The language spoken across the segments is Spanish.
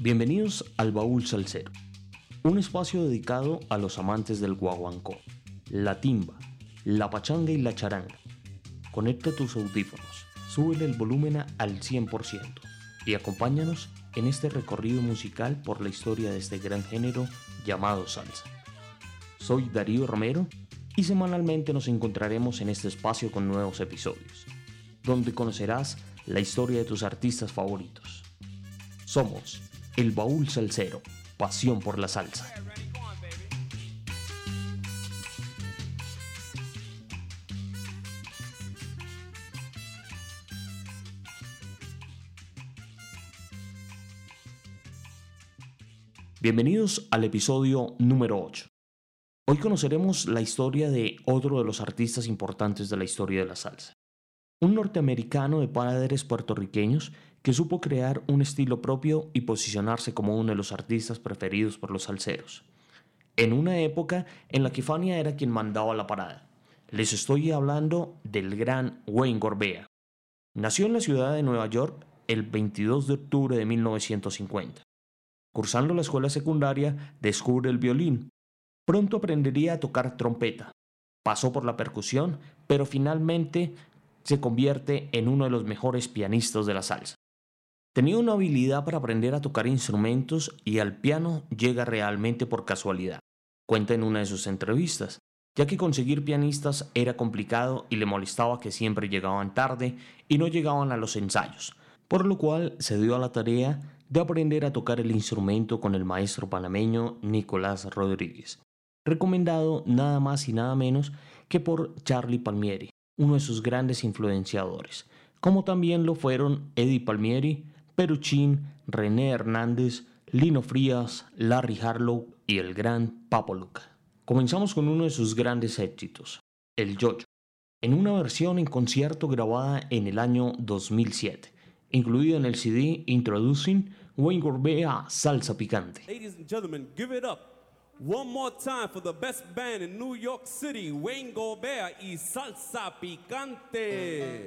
Bienvenidos al Baúl Salsero, un espacio dedicado a los amantes del guaguancó, la timba, la pachanga y la charanga. Conecta tus audífonos, súbele el volumen al 100% y acompáñanos en este recorrido musical por la historia de este gran género llamado salsa. Soy Darío Romero y semanalmente nos encontraremos en este espacio con nuevos episodios, donde conocerás la historia de tus artistas favoritos. Somos El Baúl Salsero, pasión por la salsa. Bienvenidos al episodio número 8. Hoy conoceremos la historia de otro de los artistas importantes de la historia de la salsa. Un norteamericano de padres puertorriqueños que supo crear un estilo propio y posicionarse como uno de los artistas preferidos por los salseros. En una época en la que Fania era quien mandaba la parada. Les estoy hablando del gran Wayne Gorbea. Nació en la ciudad de Nueva York el 22 de octubre de 1950. Cursando la escuela secundaria, descubre el violín Pronto aprendería a tocar trompeta. Pasó por la percusión, pero finalmente se convierte en uno de los mejores pianistas de la salsa. Tenía una habilidad para aprender a tocar instrumentos y al piano llega realmente por casualidad. Cuenta en una de sus entrevistas, ya que conseguir pianistas era complicado y le molestaba que siempre llegaban tarde y no llegaban a los ensayos, por lo cual se dio a la tarea de aprender a tocar el instrumento con el maestro panameño Nicolás Rodríguez recomendado nada más y nada menos que por Charlie Palmieri, uno de sus grandes influenciadores, como también lo fueron Eddie Palmieri, Peruchín, René Hernández, Lino Frías, Larry Harlow y el gran Papo Luca. Comenzamos con uno de sus grandes éxitos, el Jojo, en una versión en concierto grabada en el año 2007, incluida en el CD Introducing Wayne Gorbea Salsa Picante. One more time for the best band in New York City, Wayne Gorbea y Salsa Picante.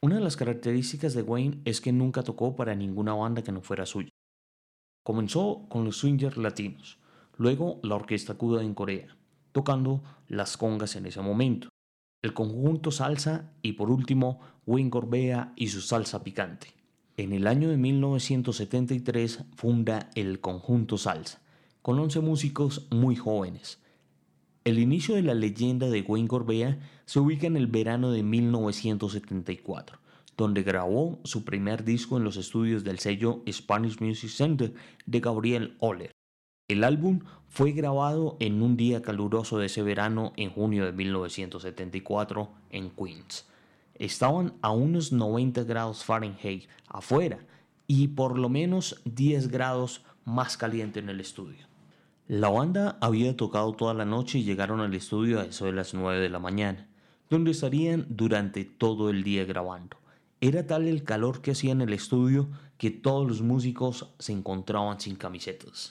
Una de las características de Wayne es que nunca tocó para ninguna banda que no fuera suya. Comenzó con los swingers latinos, luego la orquesta Kuda en Corea, tocando las congas en ese momento, el conjunto salsa y por último Wayne Gorbea y su salsa picante. En el año de 1973 funda el conjunto salsa, con 11 músicos muy jóvenes, el inicio de la leyenda de Wayne Gorbea se ubica en el verano de 1974, donde grabó su primer disco en los estudios del sello Spanish Music Center de Gabriel Oller. El álbum fue grabado en un día caluroso de ese verano en junio de 1974 en Queens. Estaban a unos 90 grados Fahrenheit afuera y por lo menos 10 grados más caliente en el estudio. La banda había tocado toda la noche y llegaron al estudio a eso de las 9 de la mañana, donde estarían durante todo el día grabando. Era tal el calor que hacía en el estudio que todos los músicos se encontraban sin camisetas.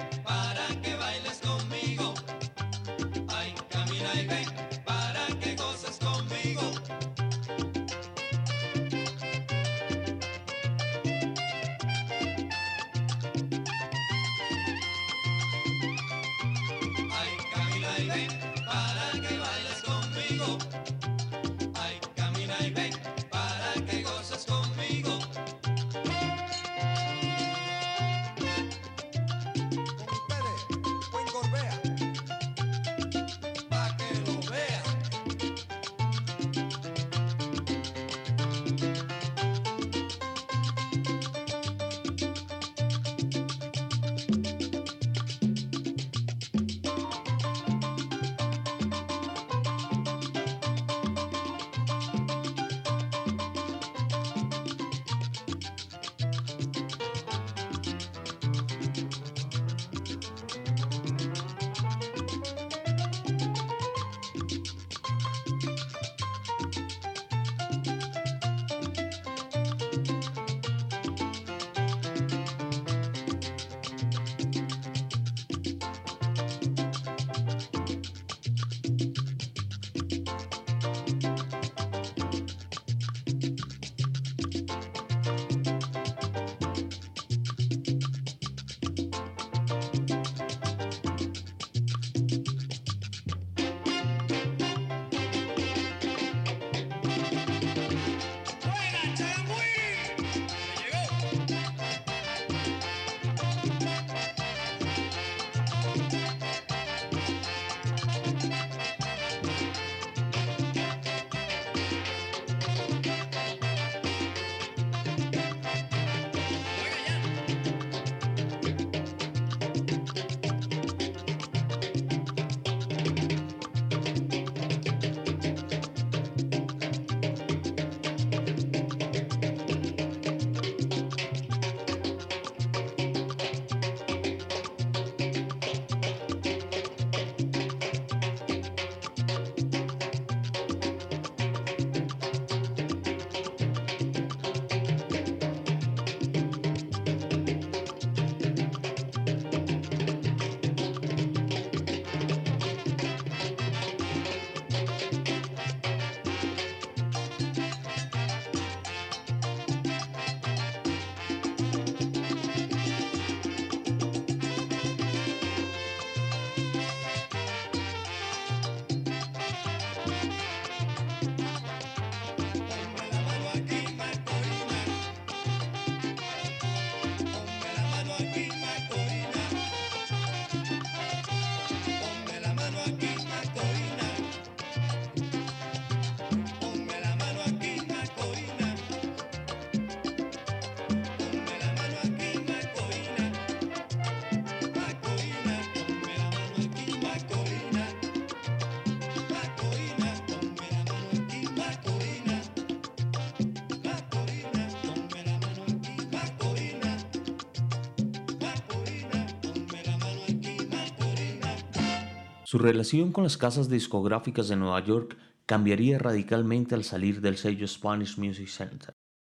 Su relación con las casas discográficas de Nueva York cambiaría radicalmente al salir del sello Spanish Music Center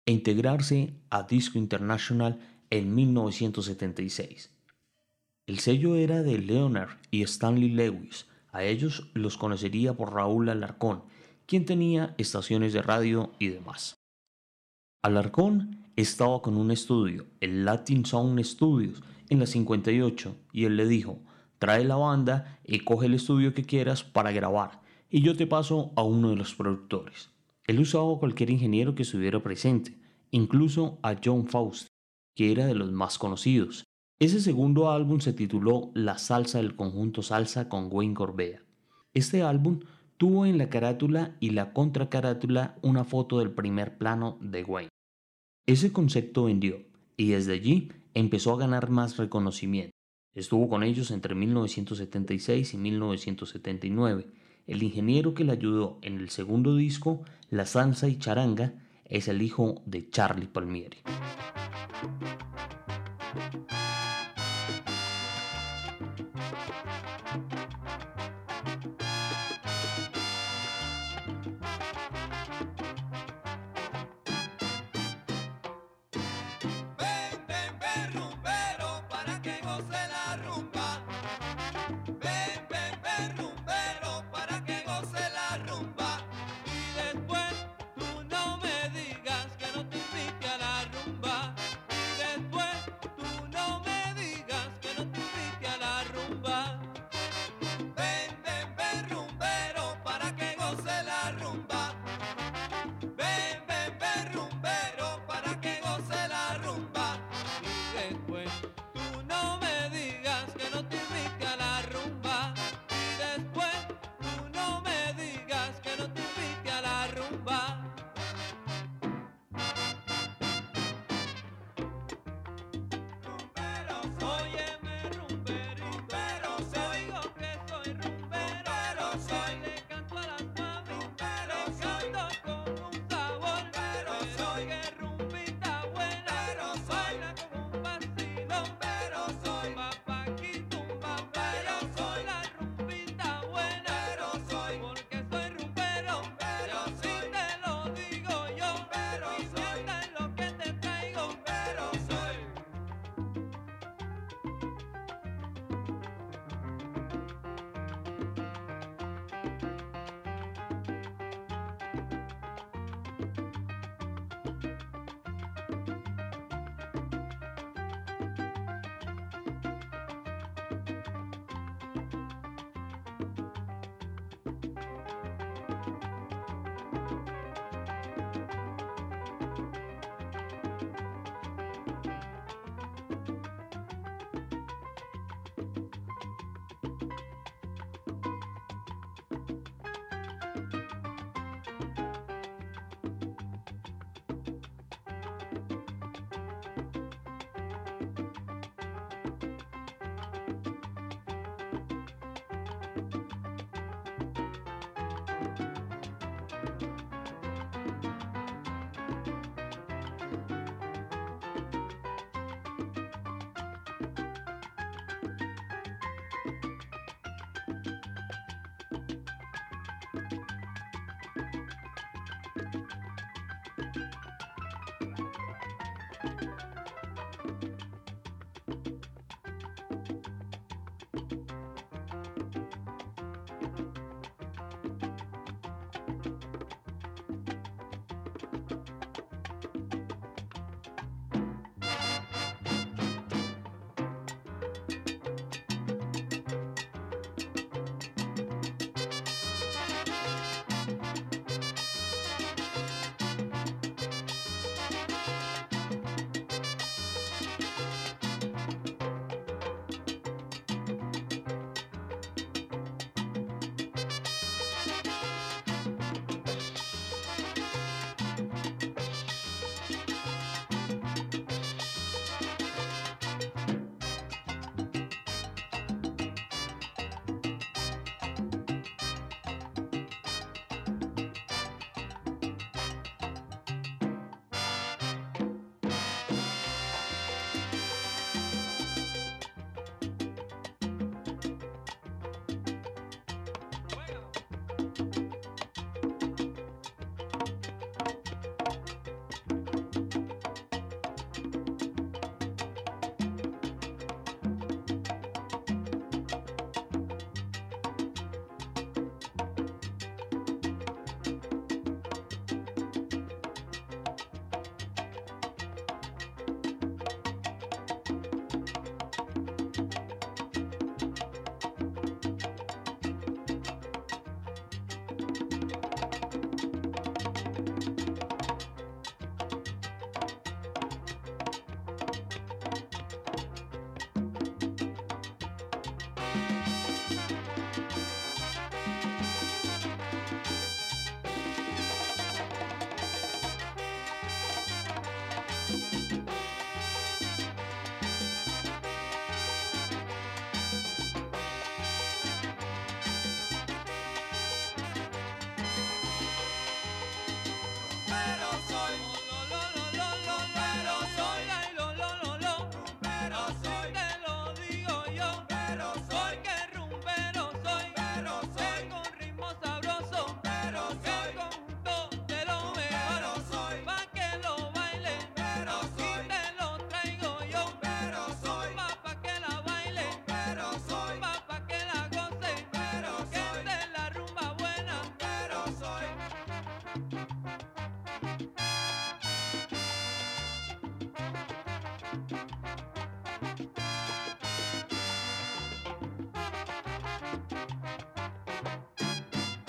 e integrarse a Disco International en 1976. El sello era de Leonard y Stanley Lewis. A ellos los conocería por Raúl Alarcón, quien tenía estaciones de radio y demás. Alarcón estaba con un estudio, el Latin Sound Studios, en la 58, y él le dijo, trae la banda y coge el estudio que quieras para grabar, y yo te paso a uno de los productores. Él usaba a cualquier ingeniero que estuviera presente, incluso a John Faust, que era de los más conocidos. Ese segundo álbum se tituló La salsa del conjunto salsa con Wayne Corbea. Este álbum tuvo en la carátula y la contracarátula una foto del primer plano de Wayne. Ese concepto vendió y desde allí empezó a ganar más reconocimiento. Estuvo con ellos entre 1976 y 1979. El ingeniero que le ayudó en el segundo disco, La Salsa y Charanga, es el hijo de Charlie Palmieri.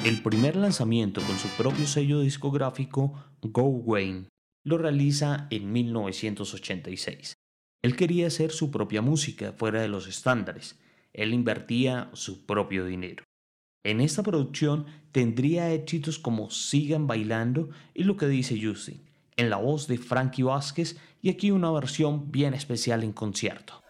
El primer lanzamiento con su propio sello discográfico, Go Wayne, lo realiza en 1986. Él quería hacer su propia música fuera de los estándares. Él invertía su propio dinero. En esta producción tendría éxitos como Sigan bailando y lo que dice Justin, en la voz de Frankie Vázquez y aquí una versión bien especial en concierto.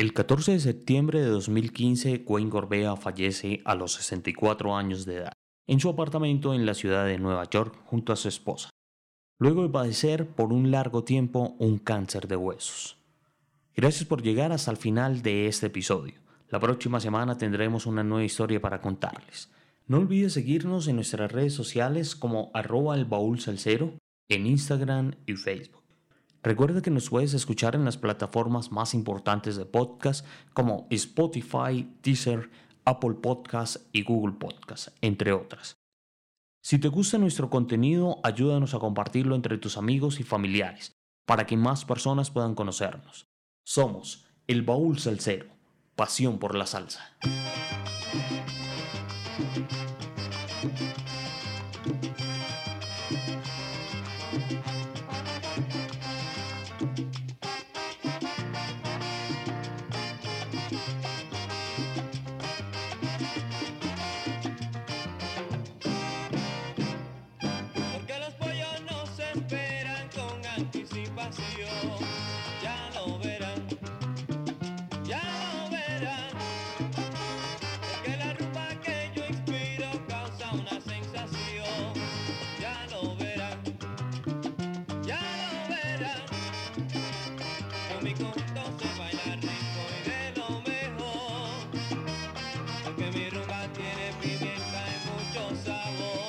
El 14 de septiembre de 2015, Wayne Gorbea fallece a los 64 años de edad en su apartamento en la ciudad de Nueva York junto a su esposa, luego de padecer por un largo tiempo un cáncer de huesos. Gracias por llegar hasta el final de este episodio. La próxima semana tendremos una nueva historia para contarles. No olvides seguirnos en nuestras redes sociales como arroba el baúl salsero en Instagram y Facebook. Recuerda que nos puedes escuchar en las plataformas más importantes de podcast como Spotify, Deezer, Apple Podcasts y Google Podcasts, entre otras. Si te gusta nuestro contenido, ayúdanos a compartirlo entre tus amigos y familiares, para que más personas puedan conocernos. Somos El Baúl Salsero, pasión por la salsa. sabor.